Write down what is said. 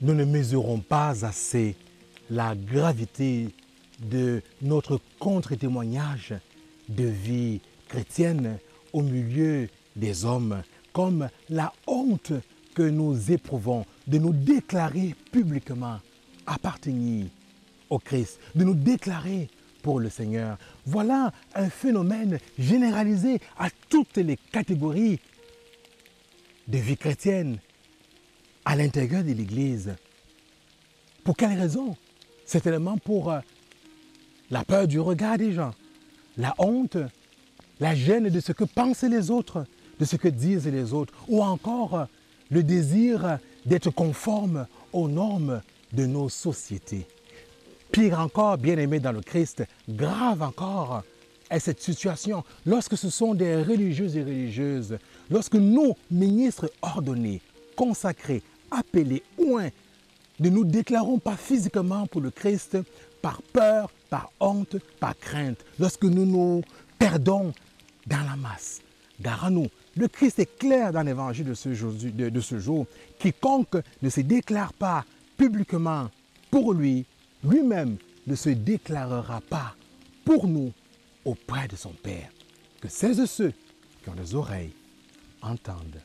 Nous ne mesurons pas assez la gravité de notre contre-témoignage de vie chrétienne au milieu des hommes, comme la honte que nous éprouvons de nous déclarer publiquement appartenir au Christ, de nous déclarer pour le Seigneur. Voilà un phénomène généralisé à toutes les catégories de vie chrétienne à l'intérieur de l'Église. Pour quelle raison? Certainement pour euh, la peur du regard des gens, la honte, la gêne de ce que pensent les autres, de ce que disent les autres, ou encore euh, le désir d'être conforme aux normes de nos sociétés. Pire encore, bien aimé dans le Christ, grave encore est cette situation lorsque ce sont des religieux et religieuses, lorsque nos ministres ordonnés, consacrés, appelés, oints, ne nous déclarons pas physiquement pour le Christ par peur, par honte, par crainte, lorsque nous nous perdons dans la masse. Gare à nous, le Christ est clair dans l'évangile de ce jour. Quiconque ne se déclare pas publiquement pour lui, lui-même ne se déclarera pas pour nous auprès de son Père. Que celles et ceux qui ont des oreilles entendent.